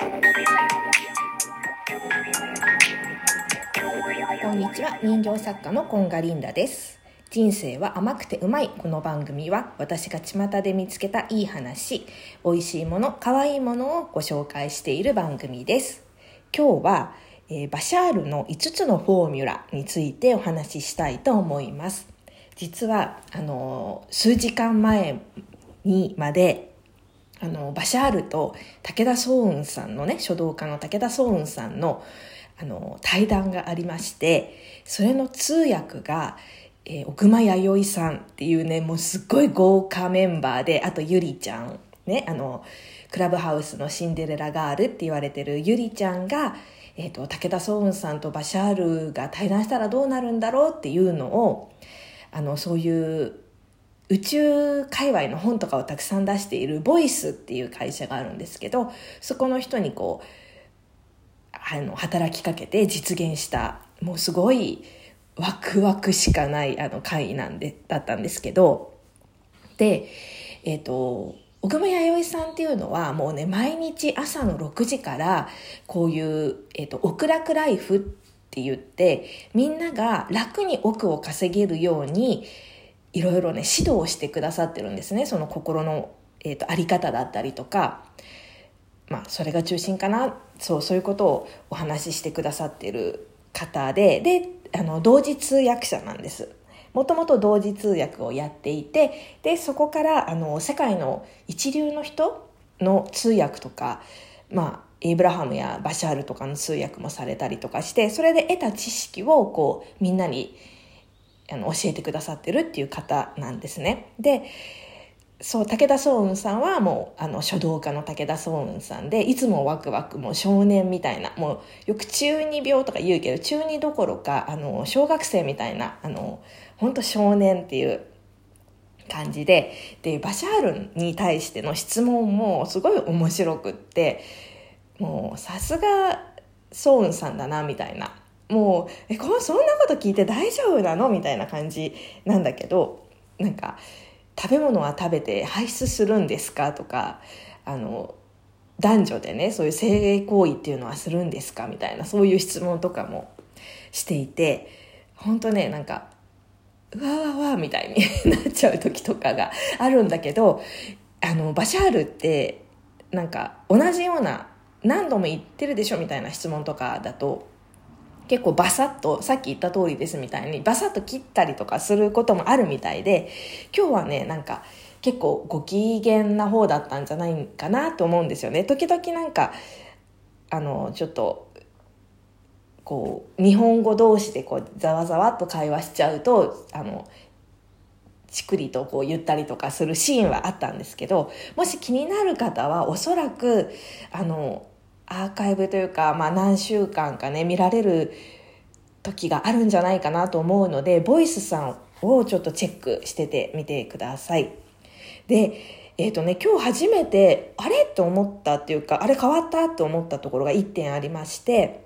こんにちは。人形作家のコンガリンダです。人生は甘くてうまいこの番組は私が巷で見つけたいい話美味しいもの可愛いものをご紹介している番組です。今日は、えー、バシャールの5つのフォーミュラについてお話ししたいと思います。実はあの数時間前にまであのバシャールと武田壮雲さんのね書道家の武田壮雲さんのあの、対談がありまして、それの通訳が、えー、奥間弥生さんっていうね、もうすっごい豪華メンバーで、あとゆりちゃん、ね、あの、クラブハウスのシンデレラガールって言われてるゆりちゃんが、えっ、ー、と、武田壮雲さんとバシャールが対談したらどうなるんだろうっていうのを、あの、そういう宇宙界隈の本とかをたくさん出しているボイスっていう会社があるんですけど、そこの人にこう、あの働きかけて実現したもうすごいワクワクしかないあの会なんでだったんですけどでえっ、ー、と奥間弥生さんっていうのはもうね毎日朝の6時からこういう、えーと、奥楽ライフって言ってみんなが楽に奥を稼げるようにいろいろね指導してくださってるんですね。その心の、えー、とあり方だったりとか。まあそれが中心かな。そうそういうことをお話ししてくださってる方で。であの同時通訳者なんです。もともと同時通訳をやっていて。でそこからあの世界の一流の人の通訳とかまあエイブラハムやバシャールとかの通訳もされたりとかしてそれで得た知識をこうみんなにあの教えてくださってるっていう方なんですねでそう、武田壮雲さんはもう、あの、書道家の武田壮雲さんで、いつもワクワク、もう少年みたいな、もう、よく中二病とか言うけど、中二どころか、あの、小学生みたいな、あの、本当少年っていう感じで、で、バシャールに対しての質問もすごい面白くって、もう、さすが、壮雲さんだな、みたいな。もう、え、こそんなこと聞いて大丈夫なの？みたいな感じなんだけど、なんか、食べ物は食べて排出するんですか？とかあの男女でねそういう性行為っていうのはするんですか？みたいなそういう質問とかもしていて本当ねなんかうわわわみたいになっちゃう時とかがあるんだけどあのバシャールってなんか同じような何度も言ってるでしょ？みたいな質問とかだと結構バサッと、さっき言った通りですみたいに、バサッと切ったりとかすることもあるみたいで、今日はね、なんか、結構ご機嫌な方だったんじゃないかなと思うんですよね。時々なんか、あの、ちょっと、こう、日本語同士でこう、ざわざわっと会話しちゃうと、あの、ちくりとこう言ったりとかするシーンはあったんですけど、もし気になる方はおそらく、あの、アーカイブというか、まあ、何週間かね見られる時があるんじゃないかなと思うのでボイスさんをちょっとチェックしててみてください。でえっ、ー、とね今日初めてあれと思ったっていうかあれ変わったと思ったところが1点ありまして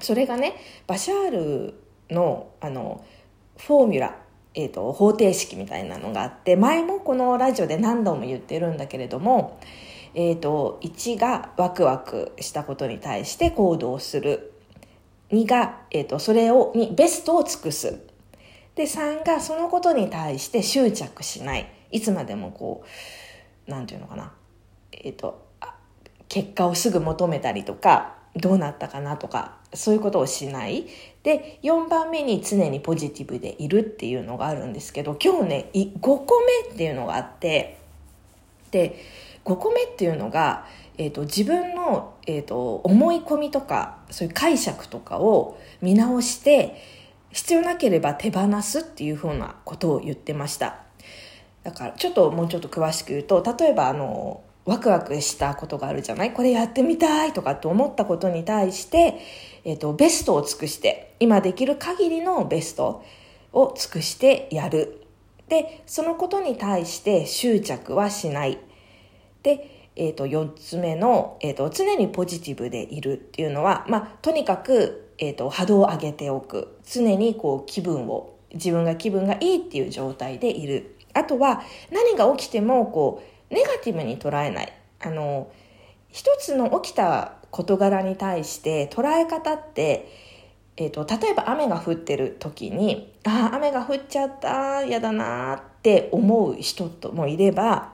それがねバシャールのあのフォーミュラえーと方程式みたいなのがあって前もこのラジオで何度も言ってるんだけれどもえーと、1がワクワクしたことに対して行動する。2が、えーと、それをにベストを尽くす。で3がそのことに対して執着しない。いつまでもこうなんていうのかな。えっ、ー、と結果をすぐ求めたりとかどうなったかなとかそういうことをしない。で4番目に常にポジティブでいるっていうのがあるんですけど今日ね5個目っていうのがあってで5個目っていうのが、えーと、自分の、えーと、思い込みとかそういう解釈とかを見直して必要なければ手放すっていうふうなことを言ってました。だからちょっともうちょっと詳しく言うと例えばあのワクワクしたことがあるじゃない？これやってみたいとかって思ったことに対して、えーとベストを尽くして今できる限りのベストを尽くしてやる。でそのことに対して執着はしない。で、えー、と4つ目の、えーと、常にポジティブでいるっていうのは、まあ、とにかく、えーと、波動を上げておく。常にこう気分を自分が気分がいいっていう状態でいる。あとは何が起きてもこうネガティブに捉えない。あの一つの起きた事柄に対して捉え方ってえーと、例えば雨が降ってる時にああ雨が降っちゃった嫌だなって思う人ともいれば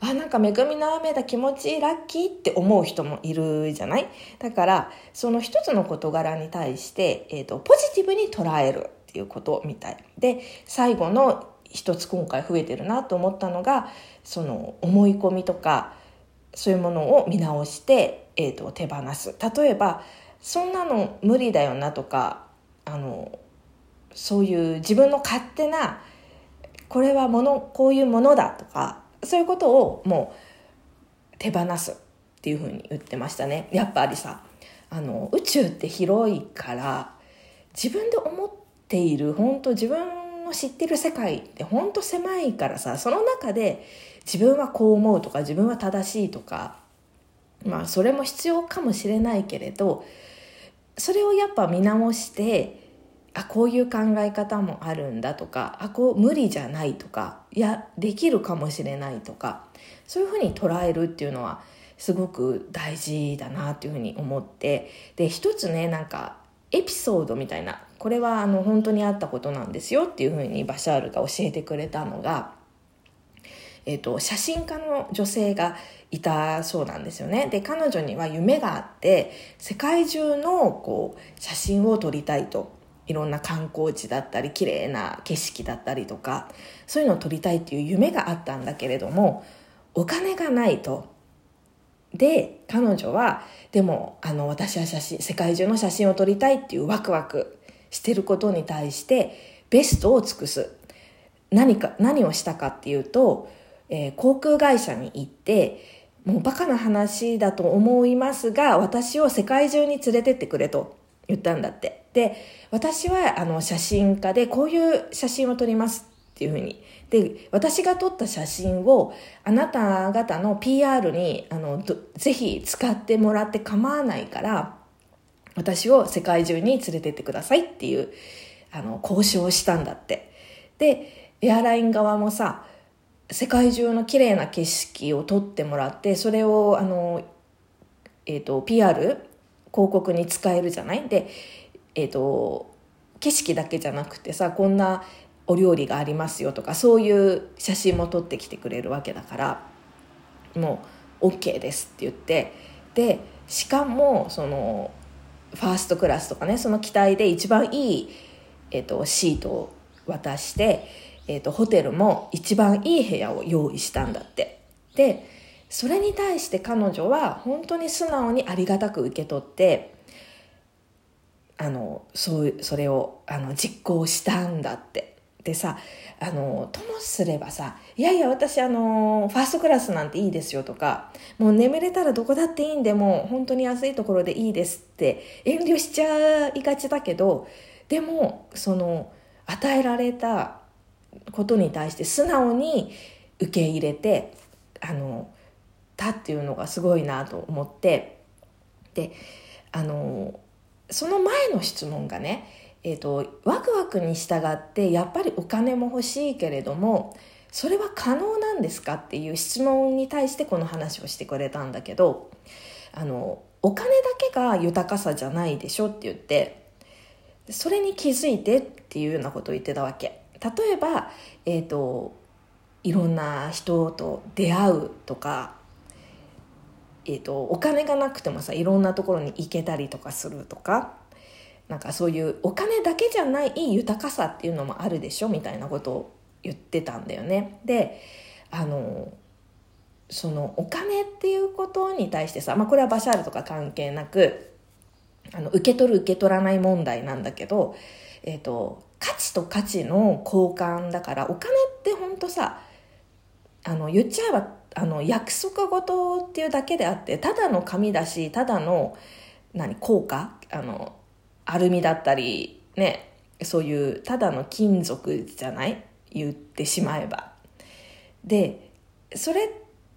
あなんか恵みの雨だ気持ちいいラッキーって思う人もいるじゃない？だからその一つの事柄に対して、えーと、ポジティブに捉えるっていうことみたい。で最後の一つ今回増えてるなと思ったのがその思い込みとかそういうものを見直して、えーと手放す。例えばそんなの無理だよなとかあのそういう自分の勝手なこれはものこういうものだとかそういうことをもう手放すっていうふうに言ってましたね。やっぱりさあの宇宙って広いから自分で思っている本当自分の知ってる世界って本当狭いからさその中で自分はこう思うとか自分は正しいとかまあそれも必要かもしれないけれどそれをやっぱ見直してあこういう考え方もあるんだとかあこう無理じゃないとかやできるかもしれないとかそういうふうに捉えるっていうのはすごく大事だなっていうふうに思ってで一つねなんかエピソードみたいなこれはあの本当にあったことなんですよっていうふうにバシャールが教えてくれたのが、えーと写真家の女性がいたそうなんですよね。で、彼女には夢があって、世界中のこう写真を撮りたいと。いろんな観光地だったり、綺麗な景色だったりとか、そういうのを撮りたいっていう夢があったんだけれども、お金がないと。で、彼女は、でも、あの、私は写真、世界中の写真を撮りたいっていうワクワクしてることに対して、ベストを尽くす。何か、何をしたかっていうと、えー、航空会社に行って、もうバカな話だと思いますが、私を世界中に連れてってくれと言ったんだって。で、私はあの写真家でこういう写真を撮りますっていうふうに。で、私が撮った写真をあなた方の PR にあのぜひ使ってもらって構わないから、私を世界中に連れてってくださいっていうあの交渉をしたんだって。で、エアライン側もさ、世界中の綺麗な景色を撮ってもらってそれをあの、えーと、PR 広告に使えるじゃない？で、えーと、景色だけじゃなくてさこんなお料理がありますよとかそういう写真も撮ってきてくれるわけだからもう OK ですって言ってでしかもそのファーストクラスとかねその機体で一番いい、えーとシートを渡してえーと、ホテルも一番いい部屋を用意したんだって。でそれに対して彼女は本当に素直にありがたく受け取ってあのそうそれをあの実行したんだって。でさあのともすればさ「いやいや私あのファーストクラスなんていいですよ」とか「もう眠れたらどこだっていいんでもう本当に安いところでいいです」って遠慮しちゃいがちだけどでもその与えられたことに対して素直に受け入れてあのたっていうのがすごいなと思ってであのその前の質問がね、えーと、ワクワクに従ってやっぱりお金も欲しいけれどもそれは可能なんですかっていう質問に対してこの話をしてくれたんだけどあのお金だけが豊かさじゃないでしょって言ってそれに気づいてっていうようなことを言ってたわけ。例えば、えーと、いろんな人と出会うとか、えーと、お金がなくてもさいろんなところに行けたりとかするとかなんかそういうお金だけじゃない豊かさっていうのもあるでしょみたいなことを言ってたんだよね。であのそのお金っていうことに対してさ、まあ、これはバシャールとか関係なくあの受け取る受け取らない問題なんだけど、えーと価値と価値の交換だからお金ってほんとさあの言っちゃえばあの約束事っていうだけであってただの紙だしただの何効果あのアルミだったりねそういうただの金属じゃない？言ってしまえば。でそれっ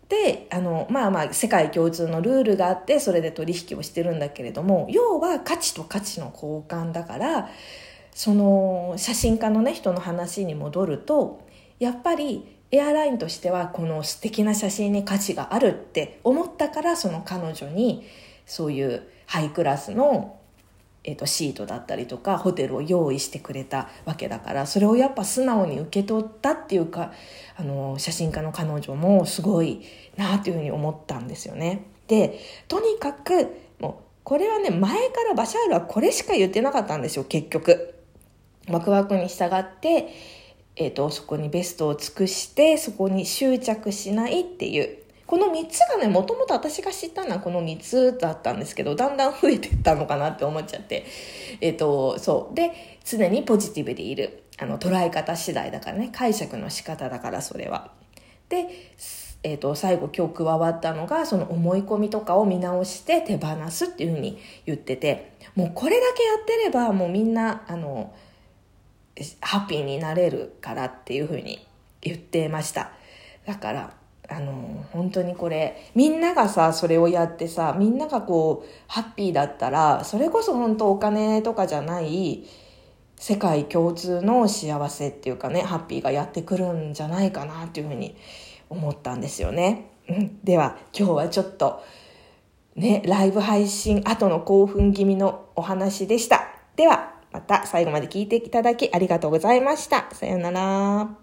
てあのまあまあ世界共通のルールがあってそれで取引をしてるんだけれども要は価値と価値の交換だからその写真家のね人の話に戻るとやっぱりエアラインとしてはこの素敵な写真に価値があるって思ったからその彼女にそういうハイクラスの、えーと、シートだったりとかホテルを用意してくれたわけだからそれをやっぱ素直に受け取ったっていうかあの写真家の彼女もすごいなっていうふうに思ったんですよね。でとにかくもうこれはね前からバシャールはこれしか言ってなかったんですよ結局。ワクワクに従ってえーと、そこにベストを尽くしてそこに執着しないっていう。この3つがねもともと私が知ったのはこの3つだったんですけどだんだん増えていったのかなって思っちゃって。えっ、ー、とそう。で常にポジティブでいる。あの捉え方次第だからね。解釈の仕方だからそれは。でえー、と最後今日加わったのがその思い込みとかを見直して手放すっていうふうに言ってて。もうこれだけやってればもうみんなあのハッピーになれるからっていうふうに言ってました。だからあの本当にこれみんながさそれをやってさみんながこうハッピーだったらそれこそ本当お金とかじゃない世界共通の幸せっていうかねハッピーがやってくるんじゃないかなっていうふうに思ったんですよね、うん、では今日はちょっとねライブ配信後の興奮気味のお話でした。では。また最後まで聞いていただきありがとうございました。さようなら。